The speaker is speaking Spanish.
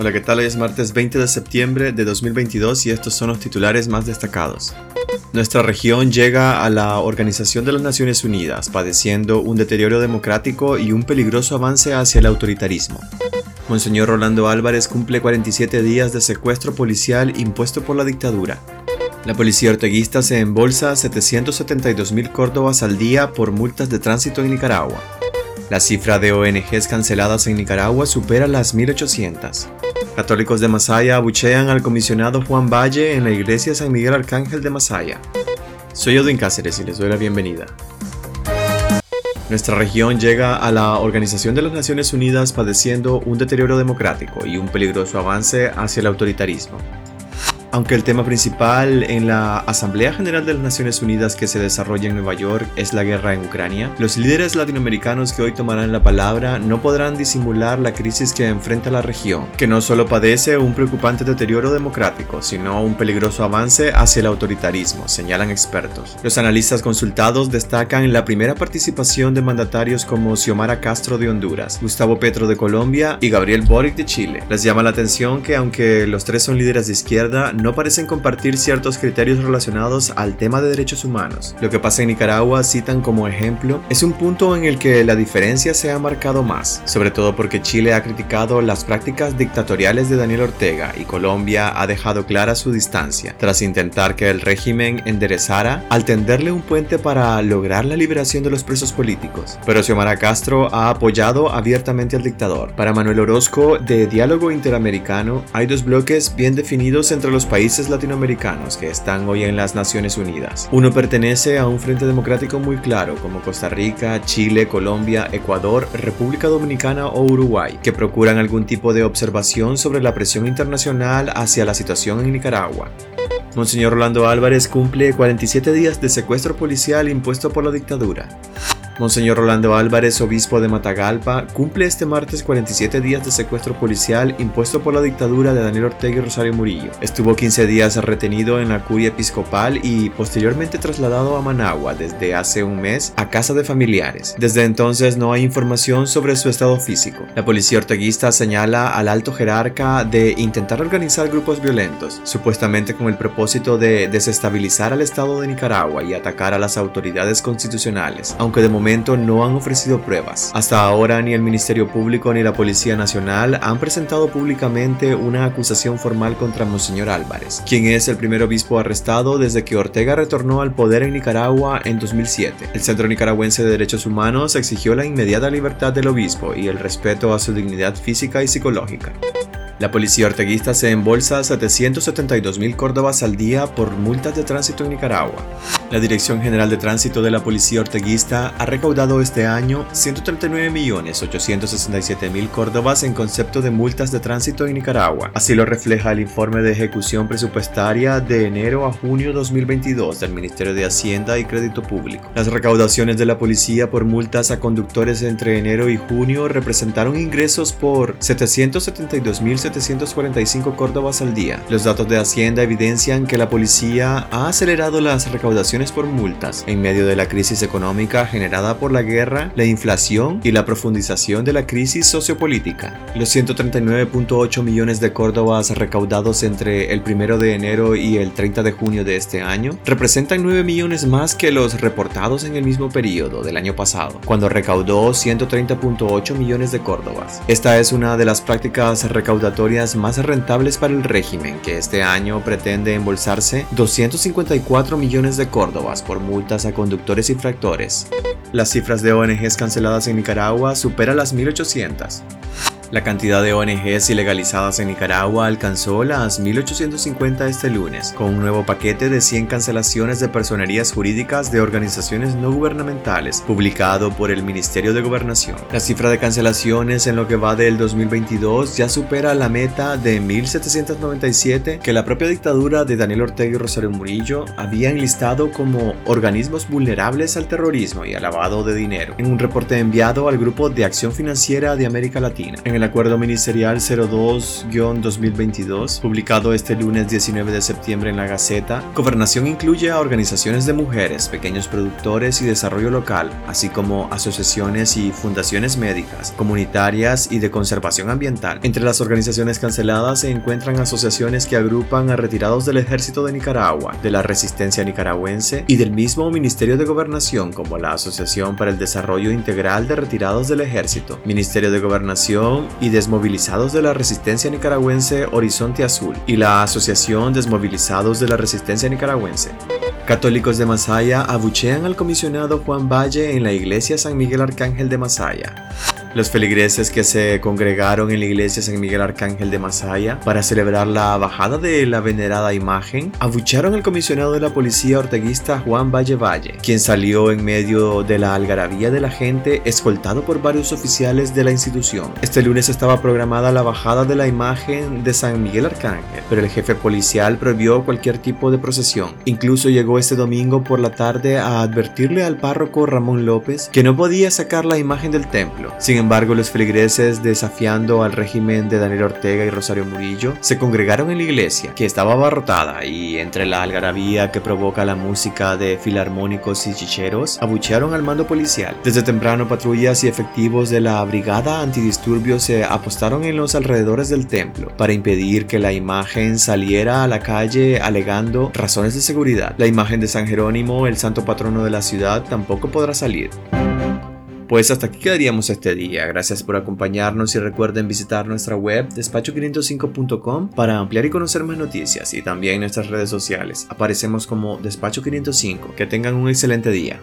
Hola, ¿qué tal? Hoy es martes 20 de septiembre de 2022 y estos son los titulares más destacados. Nuestra región llega a la Organización de las Naciones Unidas padeciendo un deterioro democrático y un peligroso avance hacia el autoritarismo. Monseñor Rolando Álvarez cumple 47 días de secuestro policial impuesto por la dictadura. La policía orteguista se embolsa 772 mil córdobas al día por multas de tránsito en Nicaragua. La cifra de ONGs canceladas en Nicaragua supera las 1.800. Católicos de Masaya abuchean al comisionado Juan Valle en la iglesia San Miguel Arcángel de Masaya. Soy Odin Cáceres y les doy la bienvenida. Nuestra región llega a la Organización de las Naciones Unidas padeciendo un deterioro democrático y un peligroso avance hacia el autoritarismo. Aunque el tema principal en la Asamblea General de las Naciones Unidas que se desarrolla en Nueva York es la guerra en Ucrania, los líderes latinoamericanos que hoy tomarán la palabra no podrán disimular la crisis que enfrenta la región, que no solo padece un preocupante deterioro democrático, sino un peligroso avance hacia el autoritarismo, señalan expertos. Los analistas consultados destacan la primera participación de mandatarios como Xiomara Castro de Honduras, Gustavo Petro de Colombia y Gabriel Boric de Chile. Les llama la atención que aunque los tres son líderes de izquierda, no parecen compartir ciertos criterios relacionados al tema de derechos humanos. Lo que pasa en Nicaragua, citan como ejemplo, es un punto en el que la diferencia se ha marcado más, sobre todo porque Chile ha criticado las prácticas dictatoriales de Daniel Ortega y Colombia ha dejado clara su distancia, tras intentar que el régimen enderezara al tenderle un puente para lograr la liberación de los presos políticos. Pero Xiomara Castro ha apoyado abiertamente al dictador. Para Manuel Orozco, de Diálogo Interamericano, hay dos bloques bien definidos entre los países latinoamericanos que están hoy en las Naciones Unidas. Uno pertenece a un frente democrático muy claro como Costa Rica, Chile, Colombia, Ecuador, República Dominicana o Uruguay, que procuran algún tipo de observación sobre la presión internacional hacia la situación en Nicaragua. Monseñor Rolando Álvarez cumple 47 días de secuestro policial impuesto por la dictadura. Monseñor Rolando Álvarez, obispo de Matagalpa, cumple este martes 47 días de secuestro policial impuesto por la dictadura de Daniel Ortega y Rosario Murillo. Estuvo 15 días retenido en la curia episcopal y posteriormente trasladado a Managua desde hace un mes a casa de familiares. Desde entonces no hay información sobre su estado físico. La policía orteguista señala al alto jerarca de intentar organizar grupos violentos, supuestamente con el propósito de desestabilizar al Estado de Nicaragua y atacar a las autoridades constitucionales, aunque de momento no han ofrecido pruebas. Hasta ahora ni el Ministerio Público ni la Policía Nacional han presentado públicamente una acusación formal contra Monseñor Álvarez, quien es el primer obispo arrestado desde que Ortega retornó al poder en Nicaragua en 2007. El Centro Nicaragüense de Derechos Humanos exigió la inmediata libertad del obispo y el respeto a su dignidad física y psicológica. La policía orteguista se embolsa 772 mil córdobas al día por multas de tránsito en Nicaragua. La Dirección General de Tránsito de la Policía Orteguista ha recaudado este año 139.867.000 córdobas en concepto de multas de tránsito en Nicaragua. Así lo refleja el informe de ejecución presupuestaria de enero a junio 2022 del Ministerio de Hacienda y Crédito Público. Las recaudaciones de la policía por multas a conductores entre enero y junio representaron ingresos por 772.745 córdobas al día. Los datos de Hacienda evidencian que la policía ha acelerado las recaudaciones por multas en medio de la crisis económica generada por la guerra, la inflación y la profundización de la crisis sociopolítica. Los 139.8 millones de córdobas recaudados entre el 1 de enero y el 30 de junio de este año representan 9 millones más que los reportados en el mismo periodo del año pasado, cuando recaudó 130.8 millones de córdobas. Esta es una de las prácticas recaudatorias más rentables para el régimen, que este año pretende embolsarse 254 millones de córdobas por multas a conductores infractores. Las cifras de ONGs canceladas en Nicaragua superan las 1.800. La cantidad de ONGs ilegalizadas en Nicaragua alcanzó las 1.850 este lunes, con un nuevo paquete de 100 cancelaciones de personerías jurídicas de organizaciones no gubernamentales, publicado por el Ministerio de Gobernación. La cifra de cancelaciones en lo que va del 2022 ya supera la meta de 1.797 que la propia dictadura de Daniel Ortega y Rosario Murillo había enlistado como organismos vulnerables al terrorismo y al lavado de dinero, en un reporte enviado al Grupo de Acción Financiera de América Latina. El Acuerdo Ministerial 02-2022, publicado este lunes 19 de septiembre en la Gaceta, Gobernación incluye a organizaciones de mujeres, pequeños productores y desarrollo local, así como asociaciones y fundaciones médicas, comunitarias y de conservación ambiental. Entre las organizaciones canceladas se encuentran asociaciones que agrupan a retirados del ejército de Nicaragua, de la resistencia nicaragüense y del mismo Ministerio de Gobernación, como la Asociación para el Desarrollo Integral de Retirados del Ejército, Ministerio de Gobernación y Desmovilizados de la Resistencia Nicaragüense Horizonte Azul y la Asociación Desmovilizados de la Resistencia Nicaragüense. Católicos de Masaya abuchean al comisionado Juan Valle en la iglesia San Miguel Arcángel de Masaya. Los feligreses que se congregaron en la iglesia San Miguel Arcángel de Masaya para celebrar la bajada de la venerada imagen abucharon al comisionado de la policía orteguista Juan Valle Valle, quien salió en medio de la algarabía de la gente escoltado por varios oficiales de la institución. Este lunes estaba programada la bajada de la imagen de San Miguel Arcángel, pero el jefe policial prohibió cualquier tipo de procesión. Incluso llegó este domingo por la tarde a advertirle al párroco Ramón López que no podía sacar la imagen del templo. Sin embargo, los feligreses, desafiando al régimen de Daniel Ortega y Rosario Murillo, se congregaron en la iglesia, que estaba abarrotada, y entre la algarabía que provoca la música de filarmónicos y chicheros, abuchearon al mando policial. Desde temprano, patrullas y efectivos de la Brigada Antidisturbios se apostaron en los alrededores del templo para impedir que la imagen saliera a la calle alegando razones de seguridad. La imagen de San Jerónimo, el santo patrono de la ciudad, tampoco podrá salir. Pues hasta aquí quedaríamos este día. Gracias por acompañarnos y recuerden visitar nuestra web despacho505.com para ampliar y conocer más noticias y también nuestras redes sociales. Aparecemos como Despacho 505. Que tengan un excelente día.